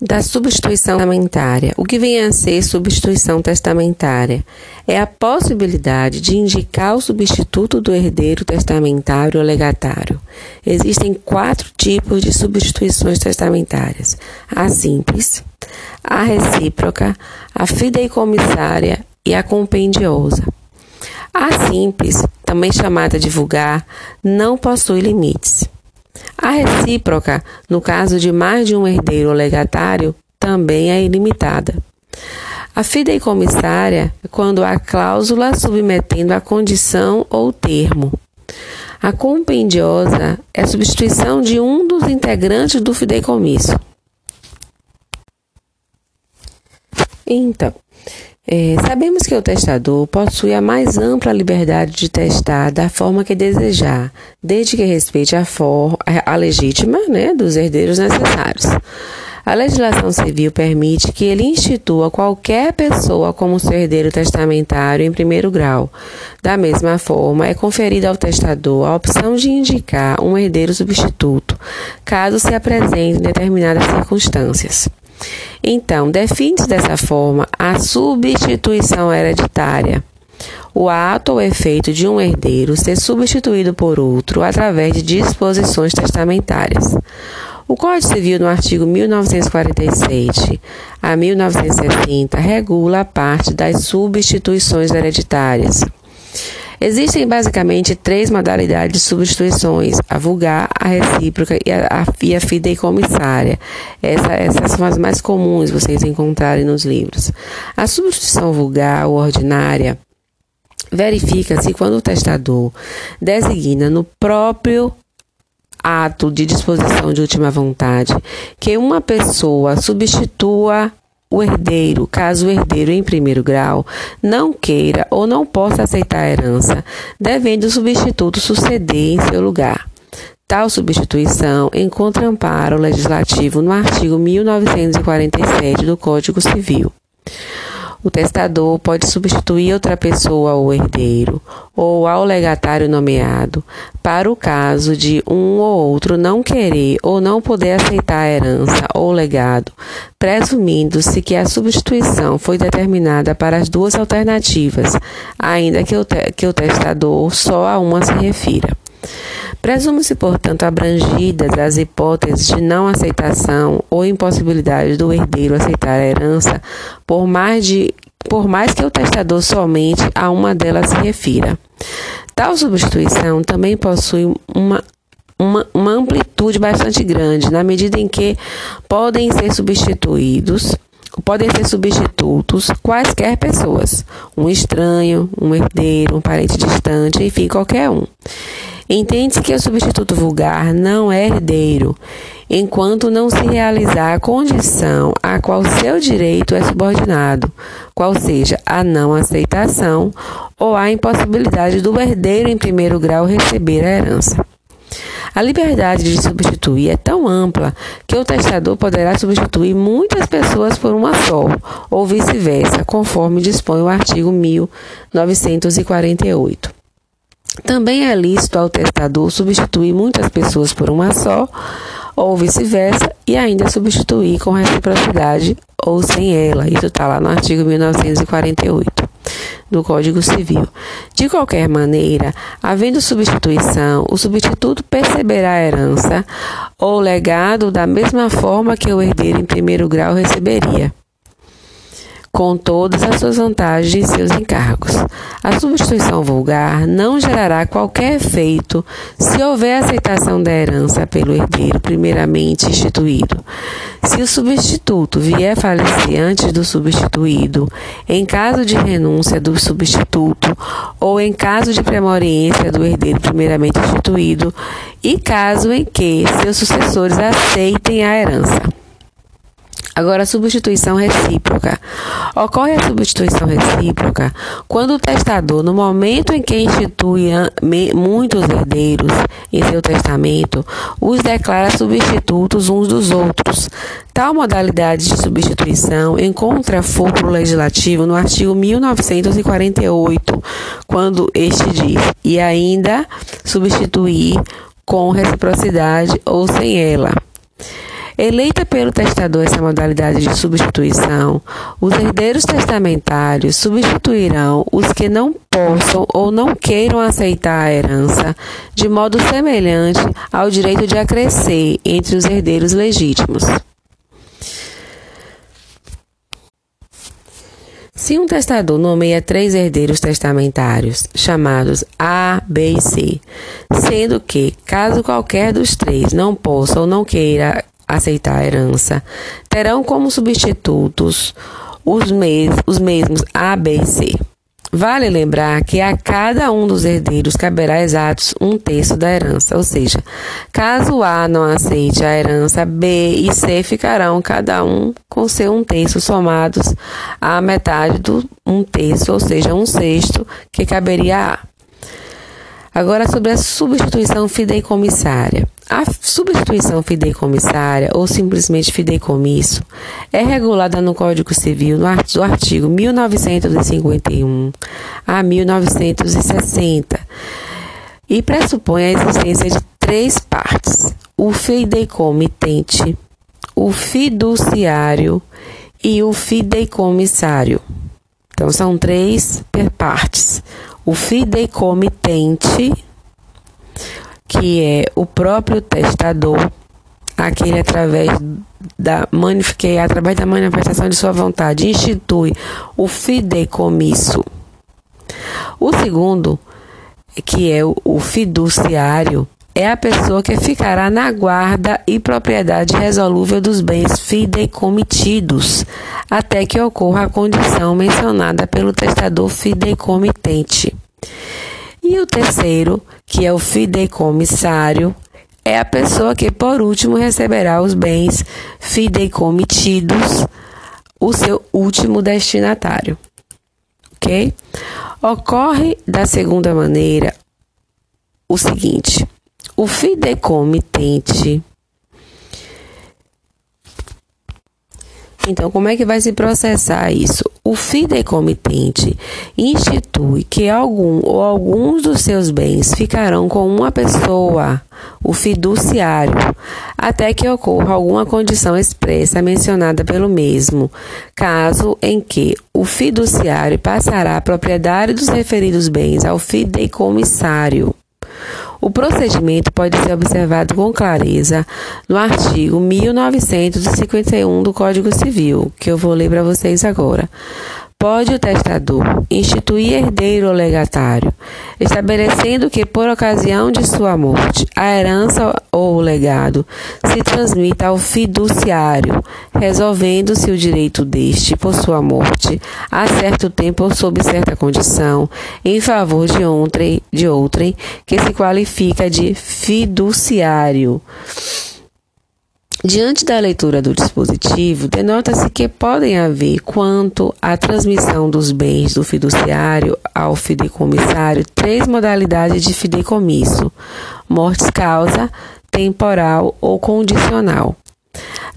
da substituição testamentária. O que vem a ser substituição testamentária? É a possibilidade de indicar o substituto do herdeiro testamentário ou legatário. Existem quatro tipos de substituições testamentárias: a simples, a recíproca, a fideicomissária e a compendiosa. A simples, também chamada de vulgar, não possui limites. A recíproca, no caso de mais de um herdeiro ou legatário, também é ilimitada. A fideicomissária é quando há cláusula submetendo a condição ou termo. A compendiosa é a substituição de um dos integrantes do fideicomisso. Então, é, sabemos que o testador possui a mais ampla liberdade de testar da forma que desejar, desde que respeite a, for, a, legítima né, dos herdeiros necessários. A legislação civil permite que ele institua qualquer pessoa como seu herdeiro testamentário em primeiro grau. Da mesma forma, é conferida ao testador a opção de indicar um herdeiro substituto, caso se apresente em determinadas circunstâncias. Então, define-se dessa forma a substituição hereditária. O ato ou efeito de um herdeiro ser substituído por outro através de disposições testamentárias. O Código Civil, no artigo 1947 a 1960, regula a parte das substituições hereditárias. Existem basicamente três modalidades de substituições: a vulgar, a recíproca e a, e a fideicomissária. Essa, essas são as mais comuns vocês encontrarem nos livros. A substituição vulgar ou ordinária verifica-se quando o testador designa no próprio ato de disposição de última vontade que uma pessoa substitua o herdeiro, caso o herdeiro em primeiro grau não queira ou não possa aceitar a herança, devendo o substituto suceder em seu lugar. Tal substituição encontra amparo legislativo no artigo 1947 do Código Civil. O testador pode substituir outra pessoa ao herdeiro ou ao legatário nomeado, para o caso de um ou outro não querer ou não poder aceitar a herança ou legado, presumindo-se que a substituição foi determinada para as duas alternativas, ainda que o, que o testador só a uma se refira. Presume-se, portanto, abrangidas as hipóteses de não aceitação ou impossibilidade do herdeiro aceitar a herança, por mais, de, por mais que o testador somente a uma delas se refira. Tal substituição também possui uma uma, uma, amplitude bastante grande, na medida em que podem ser substituídos, podem ser substitutos quaisquer pessoas, um estranho, um herdeiro, um parente distante, enfim, qualquer um. Entende-se que o substituto vulgar não é herdeiro, enquanto não se realizar a condição a qual seu direito é subordinado, qual seja a não aceitação ou a impossibilidade do herdeiro em primeiro grau receber a herança. A liberdade de substituir é tão ampla que o testador poderá substituir muitas pessoas por uma só, ou vice-versa, conforme dispõe o artigo 1948. Também é lícito ao testador substituir muitas pessoas por uma só, ou vice-versa, e ainda substituir com reciprocidade ou sem ela. Isso está lá no artigo 1948 do Código Civil. De qualquer maneira, havendo substituição, o substituto perceberá a herança ou legado da mesma forma que o herdeiro em primeiro grau receberia com todas as suas vantagens e seus encargos. A substituição vulgar não gerará qualquer efeito se houver aceitação da herança pelo herdeiro primeiramente instituído. Se o substituto vier falecer antes do substituído, em caso de renúncia do substituto ou em caso de premoriência do herdeiro primeiramente instituído, e caso em que seus sucessores aceitem a herança. Agora, a substituição recíproca. Ocorre a substituição recíproca quando o testador, no momento em que institui muitos herdeiros em seu testamento, os declara substitutos uns dos outros. Tal modalidade de substituição encontra foro legislativo no artigo 1948, quando este diz: e ainda substituir com reciprocidade ou sem ela. Eleita pelo testador essa modalidade de substituição, os herdeiros testamentários substituirão os que não possam ou não queiram aceitar a herança, de modo semelhante ao direito de acrescer entre os herdeiros legítimos. Se um testador nomeia três herdeiros testamentários, chamados A, B e C, sendo que, caso qualquer dos três não possa ou não queira aceitar a herança, terão como substitutos os, mes os mesmos A, B e C. Vale lembrar que a cada um dos herdeiros caberá exatos um terço da herança, ou seja, caso A não aceite a herança, B e C ficarão cada um com seu um terço somados à metade do um terço, ou seja, um sexto que caberia a A. Agora sobre a substituição fideicomissária. A substituição fideicomissária, ou simplesmente fideicomisso, é regulada no Código Civil no artigo 1951 a 1960 e pressupõe a existência de três partes: o fideicomitente, o fiduciário e o fideicomissário. Então, são três partes: o fideicomitente que é o próprio testador, aquele através da que através da manifestação de sua vontade institui o fideicomisso. O segundo, que é o fiduciário, é a pessoa que ficará na guarda e propriedade resolúvel dos bens fideicomitidos, até que ocorra a condição mencionada pelo testador fideicomitente. E o terceiro, que é o fideicomissário, é a pessoa que por último receberá os bens fideicomitidos, o seu último destinatário. Ok? Ocorre da segunda maneira o seguinte: o fideicomitente Então, como é que vai se processar isso? O fideicomitente institui que algum ou alguns dos seus bens ficarão com uma pessoa, o fiduciário, até que ocorra alguma condição expressa mencionada pelo mesmo, caso em que o fiduciário passará a propriedade dos referidos bens ao fideicomissário. O procedimento pode ser observado com clareza no artigo 1951 do Código Civil, que eu vou ler para vocês agora. Pode o testador instituir herdeiro ou legatário, estabelecendo que, por ocasião de sua morte, a herança ou o legado se transmita ao fiduciário, resolvendo-se o direito deste, por sua morte, a certo tempo ou sob certa condição, em favor de outrem, de outrem que se qualifica de fiduciário. Diante da leitura do dispositivo, denota-se que podem haver, quanto à transmissão dos bens do fiduciário ao fideicomissário, três modalidades de fideicomisso: mortes causa, temporal ou condicional.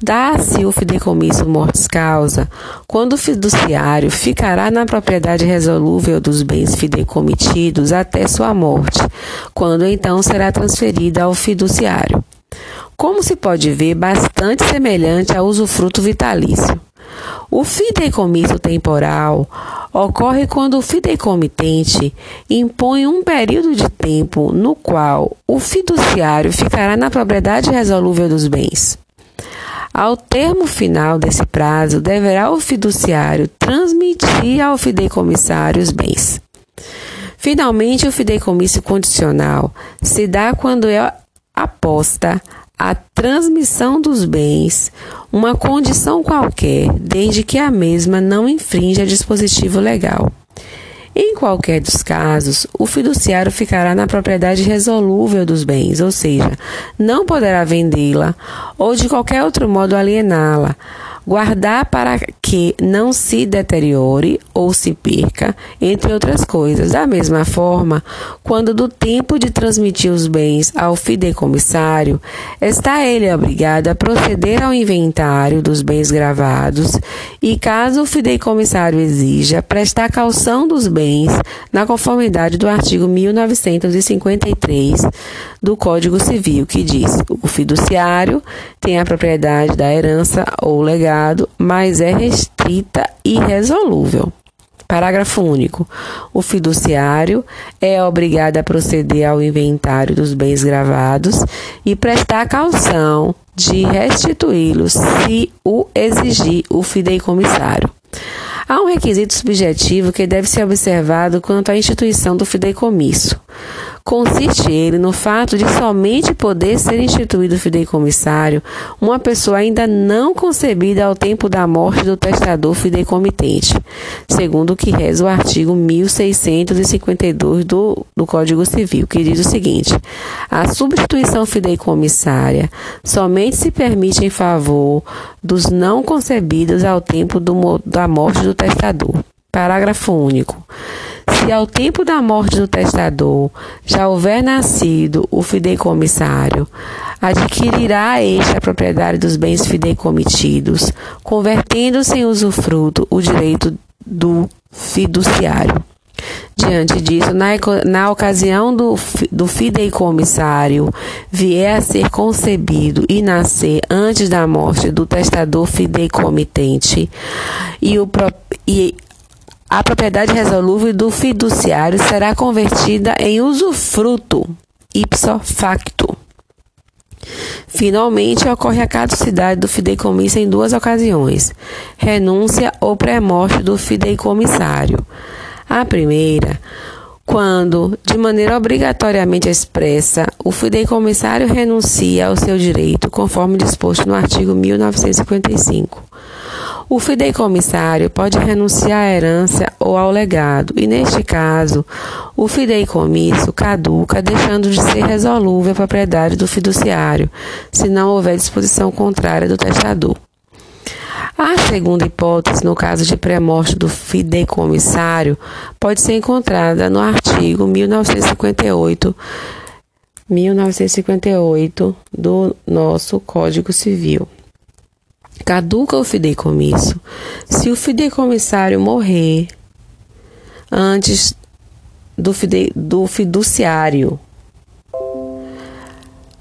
Dá-se o fideicomisso mortes causa quando o fiduciário ficará na propriedade resolúvel dos bens fideicomitidos até sua morte, quando então será transferida ao fiduciário como se pode ver, bastante semelhante ao usufruto vitalício. O fideicomisso temporal ocorre quando o fideicomitente impõe um período de tempo no qual o fiduciário ficará na propriedade resolúvel dos bens. Ao termo final desse prazo, deverá o fiduciário transmitir ao fideicomissário os bens. Finalmente, o fideicomisso condicional se dá quando é aposta a transmissão dos bens uma condição qualquer, desde que a mesma não infrinja dispositivo legal. Em qualquer dos casos, o fiduciário ficará na propriedade resolúvel dos bens, ou seja, não poderá vendê-la ou de qualquer outro modo aliená-la, guardar para que não se deteriore ou se perca, entre outras coisas. Da mesma forma, quando do tempo de transmitir os bens ao fideicomissário, está ele obrigado a proceder ao inventário dos bens gravados e, caso o fideicomissário exija, prestar calção dos bens na conformidade do artigo 1953 do Código Civil, que diz: o fiduciário tem a propriedade da herança ou legado, mas é restrita e resolúvel. Parágrafo único. O fiduciário é obrigado a proceder ao inventário dos bens gravados e prestar calção de restituí-los se o exigir o fideicomissário. Há um requisito subjetivo que deve ser observado quanto à instituição do fideicomisso. Consiste ele no fato de somente poder ser instituído fideicomissário uma pessoa ainda não concebida ao tempo da morte do testador fideicomitente, segundo o que reza o artigo 1652 do, do Código Civil, que diz o seguinte: a substituição fideicomissária somente se permite em favor dos não concebidos ao tempo do, da morte do testador. Parágrafo único. Se ao tempo da morte do testador já houver nascido o fideicomissário, adquirirá este a propriedade dos bens fideicomitidos, convertendo-se em usufruto o direito do fiduciário. Diante disso, na, na ocasião do, do fideicomissário vier a ser concebido e nascer antes da morte do testador fideicomitente e, o, e a propriedade resolúvel do fiduciário será convertida em usufruto ipso facto. Finalmente, ocorre a caducidade do fideicomisso em duas ocasiões: renúncia ou pré-morte do fideicomissário. A primeira, quando, de maneira obrigatoriamente expressa, o fideicomissário renuncia ao seu direito, conforme disposto no artigo 1955. O fideicomissário pode renunciar à herança ou ao legado, e neste caso, o fideicomisso caduca, deixando de ser resolúvel a propriedade do fiduciário, se não houver disposição contrária do testador. A segunda hipótese, no caso de pré-morte do fideicomissário, pode ser encontrada no artigo 1958 1958 do nosso Código Civil. Caduca o fideicomisso se o fideicomissário morrer antes do, fide, do fiduciário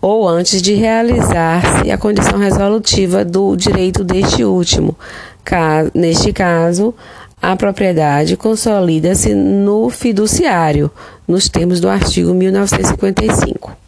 ou antes de realizar-se a condição resolutiva do direito deste último. Neste caso, a propriedade consolida-se no fiduciário, nos termos do artigo 1955.